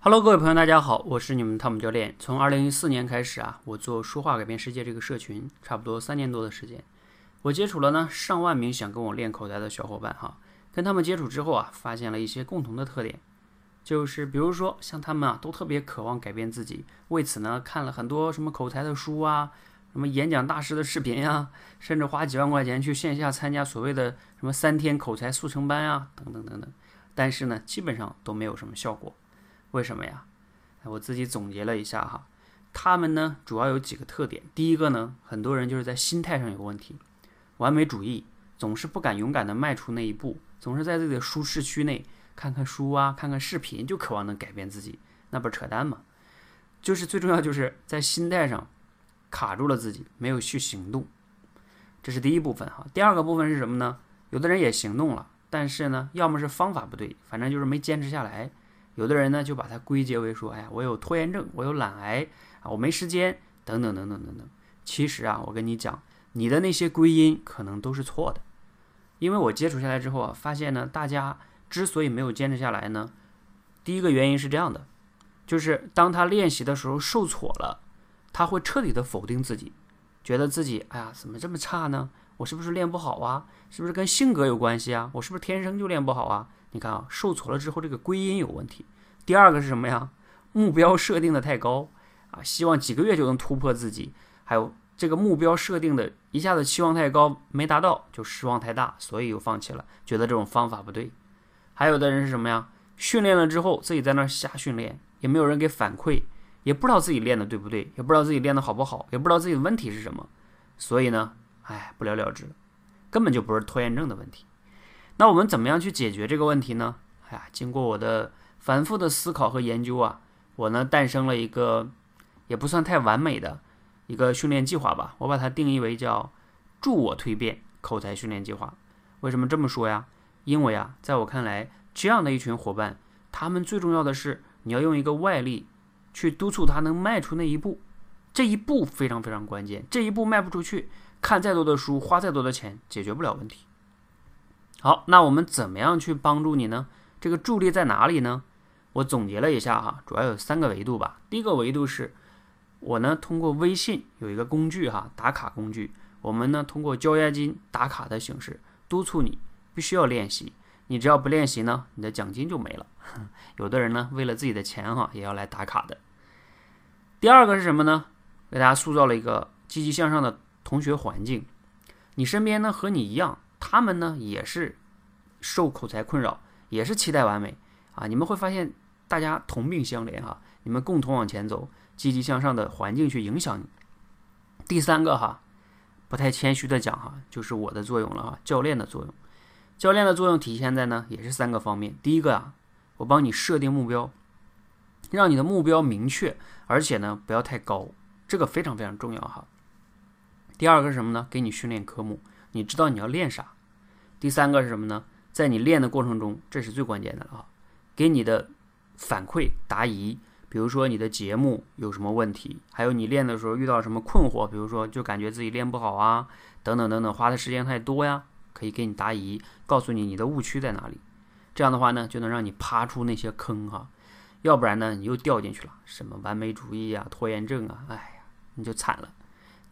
Hello，各位朋友，大家好，我是你们汤姆教练。从二零一四年开始啊，我做说话改变世界这个社群，差不多三年多的时间，我接触了呢上万名想跟我练口才的小伙伴哈。跟他们接触之后啊，发现了一些共同的特点，就是比如说像他们啊，都特别渴望改变自己，为此呢看了很多什么口才的书啊，什么演讲大师的视频呀，甚至花几万块钱去线下参加所谓的什么三天口才速成班啊，等等等等。但是呢，基本上都没有什么效果。为什么呀？我自己总结了一下哈，他们呢主要有几个特点。第一个呢，很多人就是在心态上有问题，完美主义，总是不敢勇敢的迈出那一步，总是在自己的舒适区内看看书啊，看看视频，就渴望能改变自己，那不是扯淡吗？就是最重要就是在心态上卡住了自己，没有去行动，这是第一部分哈。第二个部分是什么呢？有的人也行动了，但是呢，要么是方法不对，反正就是没坚持下来。有的人呢，就把它归结为说，哎呀，我有拖延症，我有懒癌啊，我没时间，等等等等等等。其实啊，我跟你讲，你的那些归因可能都是错的，因为我接触下来之后啊，发现呢，大家之所以没有坚持下来呢，第一个原因是这样的，就是当他练习的时候受挫了，他会彻底的否定自己，觉得自己，哎呀，怎么这么差呢？我是不是练不好啊？是不是跟性格有关系啊？我是不是天生就练不好啊？你看啊，受挫了之后，这个归因有问题。第二个是什么呀？目标设定的太高啊，希望几个月就能突破自己。还有这个目标设定的一下子期望太高，没达到就失望太大，所以又放弃了，觉得这种方法不对。还有的人是什么呀？训练了之后自己在那瞎训练，也没有人给反馈，也不知道自己练的对不对，也不知道自己练的好不好，也不知道自己的问题是什么，所以呢，哎，不了了之，根本就不是拖延症的问题。那我们怎么样去解决这个问题呢？哎呀，经过我的反复的思考和研究啊，我呢诞生了一个也不算太完美的一个训练计划吧。我把它定义为叫“助我蜕变口才训练计划”。为什么这么说呀？因为啊，在我看来，这样的一群伙伴，他们最重要的是你要用一个外力去督促他能迈出那一步，这一步非常非常关键。这一步迈不出去，看再多的书，花再多的钱，解决不了问题。好，那我们怎么样去帮助你呢？这个助力在哪里呢？我总结了一下哈，主要有三个维度吧。第一个维度是，我呢通过微信有一个工具哈，打卡工具，我们呢通过交押金打卡的形式督促你必须要练习。你只要不练习呢，你的奖金就没了。有的人呢为了自己的钱哈，也要来打卡的。第二个是什么呢？给大家塑造了一个积极向上的同学环境。你身边呢和你一样。他们呢也是受口才困扰，也是期待完美啊！你们会发现大家同病相怜哈，你们共同往前走，积极向上的环境去影响你。第三个哈，不太谦虚的讲哈，就是我的作用了哈，教练的作用。教练的作用体现在呢，也是三个方面。第一个啊，我帮你设定目标，让你的目标明确，而且呢不要太高，这个非常非常重要哈。第二个是什么呢？给你训练科目。你知道你要练啥？第三个是什么呢？在你练的过程中，这是最关键的啊！给你的反馈答疑，比如说你的节目有什么问题，还有你练的时候遇到什么困惑，比如说就感觉自己练不好啊，等等等等，花的时间太多呀，可以给你答疑，告诉你你的误区在哪里。这样的话呢，就能让你爬出那些坑哈，要不然呢，你又掉进去了，什么完美主义啊、拖延症啊，哎呀，你就惨了。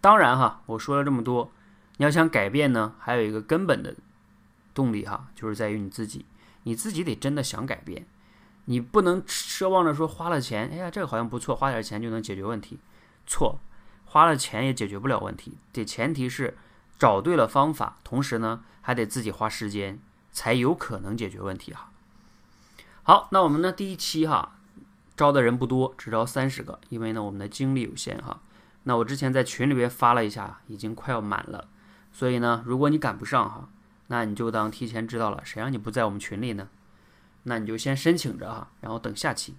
当然哈，我说了这么多。你要想改变呢，还有一个根本的动力哈，就是在于你自己，你自己得真的想改变，你不能奢望着说花了钱，哎呀，这个好像不错，花点钱就能解决问题，错，花了钱也解决不了问题，得前提是找对了方法，同时呢还得自己花时间，才有可能解决问题哈。好，那我们呢第一期哈招的人不多，只招三十个，因为呢我们的精力有限哈。那我之前在群里边发了一下，已经快要满了。所以呢，如果你赶不上哈，那你就当提前知道了，谁让你不在我们群里呢？那你就先申请着哈，然后等下期。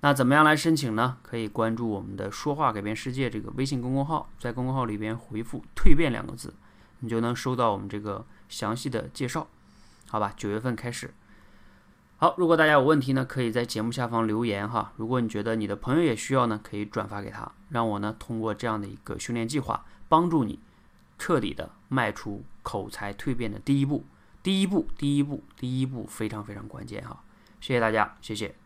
那怎么样来申请呢？可以关注我们的“说话改变世界”这个微信公众号，在公众号里边回复“蜕变”两个字，你就能收到我们这个详细的介绍。好吧，九月份开始。好，如果大家有问题呢，可以在节目下方留言哈。如果你觉得你的朋友也需要呢，可以转发给他，让我呢通过这样的一个训练计划帮助你。彻底的迈出口才蜕变的第一步，第一步，第一步，第一步非常非常关键哈！谢谢大家，谢谢。